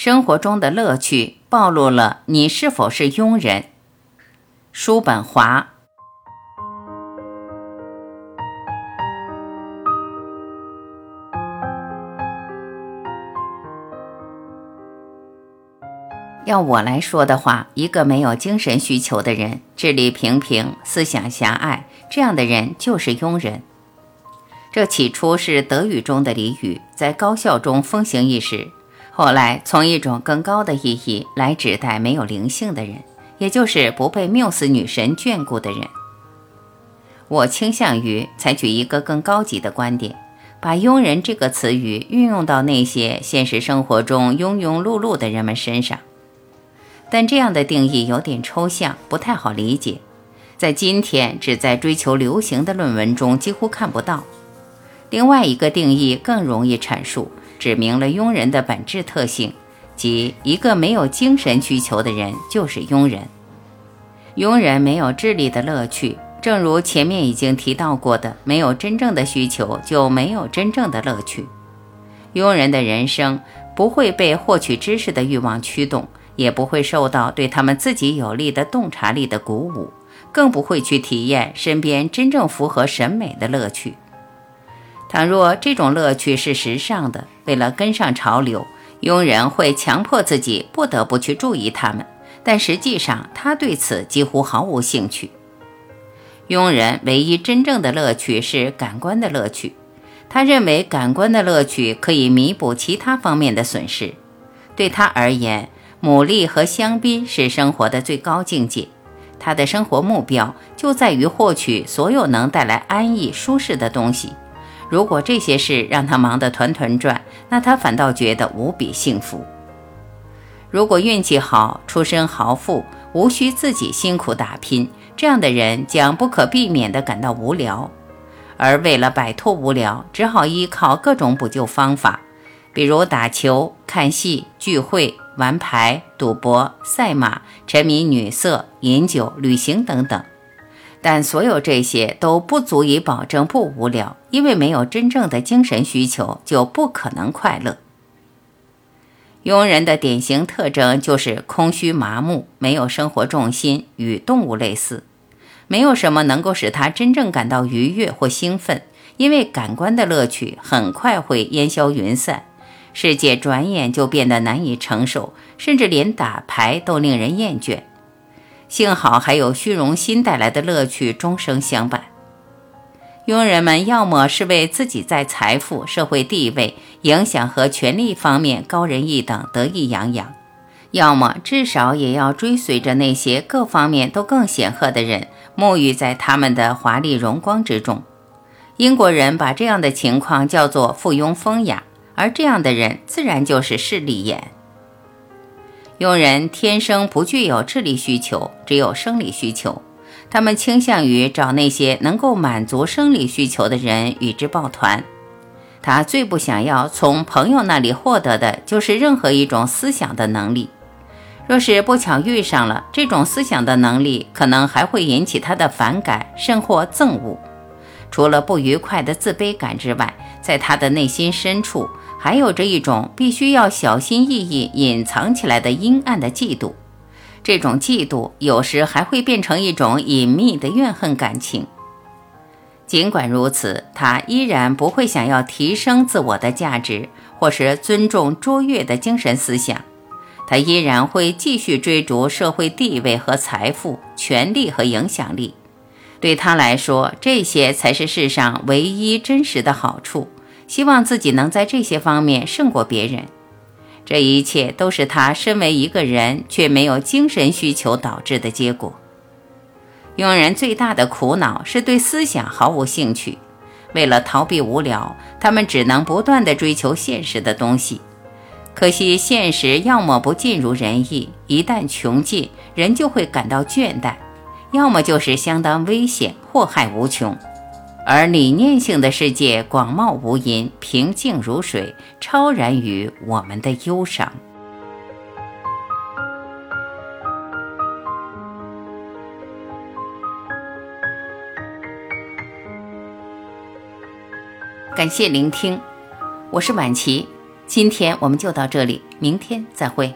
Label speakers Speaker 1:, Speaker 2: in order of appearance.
Speaker 1: 生活中的乐趣暴露了你是否是庸人。叔本华。要我来说的话，一个没有精神需求的人，智力平平，思想狭隘，这样的人就是庸人。这起初是德语中的俚语，在高校中风行一时。后来，从一种更高的意义来指代没有灵性的人，也就是不被缪斯女神眷顾的人。我倾向于采取一个更高级的观点，把“庸人”这个词语运用到那些现实生活中庸庸碌碌的人们身上。但这样的定义有点抽象，不太好理解，在今天只在追求流行的论文中几乎看不到。另外一个定义更容易阐述。指明了庸人的本质特性，即一个没有精神需求的人就是庸人。庸人没有智力的乐趣，正如前面已经提到过的，没有真正的需求就没有真正的乐趣。庸人的人生不会被获取知识的欲望驱动，也不会受到对他们自己有利的洞察力的鼓舞，更不会去体验身边真正符合审美的乐趣。倘若这种乐趣是时尚的，为了跟上潮流，庸人会强迫自己不得不去注意他们，但实际上他对此几乎毫无兴趣。庸人唯一真正的乐趣是感官的乐趣，他认为感官的乐趣可以弥补其他方面的损失。对他而言，牡蛎和香槟是生活的最高境界，他的生活目标就在于获取所有能带来安逸舒适的东西。如果这些事让他忙得团团转，那他反倒觉得无比幸福。如果运气好，出身豪富，无需自己辛苦打拼，这样的人将不可避免地感到无聊，而为了摆脱无聊，只好依靠各种补救方法，比如打球、看戏、聚会、玩牌、赌博、赛马、沉迷女色、饮酒、旅行等等。但所有这些都不足以保证不无聊，因为没有真正的精神需求，就不可能快乐。庸人的典型特征就是空虚麻木，没有生活重心，与动物类似，没有什么能够使他真正感到愉悦或兴奋，因为感官的乐趣很快会烟消云散，世界转眼就变得难以承受，甚至连打牌都令人厌倦。幸好还有虚荣心带来的乐趣终生相伴。庸人们要么是为自己在财富、社会地位、影响和权力方面高人一等得意洋洋，要么至少也要追随着那些各方面都更显赫的人，沐浴在他们的华丽荣光之中。英国人把这样的情况叫做“附庸风雅”，而这样的人自然就是势利眼。庸人天生不具有智力需求，只有生理需求。他们倾向于找那些能够满足生理需求的人与之抱团。他最不想要从朋友那里获得的就是任何一种思想的能力。若是不巧遇上了这种思想的能力，可能还会引起他的反感，甚或憎恶。除了不愉快的自卑感之外，在他的内心深处。还有着一种必须要小心翼翼隐藏起来的阴暗的嫉妒，这种嫉妒有时还会变成一种隐秘的怨恨感情。尽管如此，他依然不会想要提升自我的价值，或是尊重卓越的精神思想。他依然会继续追逐社会地位和财富、权力和影响力。对他来说，这些才是世上唯一真实的好处。希望自己能在这些方面胜过别人，这一切都是他身为一个人却没有精神需求导致的结果。庸人最大的苦恼是对思想毫无兴趣，为了逃避无聊，他们只能不断地追求现实的东西。可惜现实要么不尽如人意，一旦穷尽，人就会感到倦怠；要么就是相当危险，祸害无穷。而理念性的世界广袤无垠，平静如水，超然于我们的忧伤。感谢聆听，我是晚琪，今天我们就到这里。明天再会。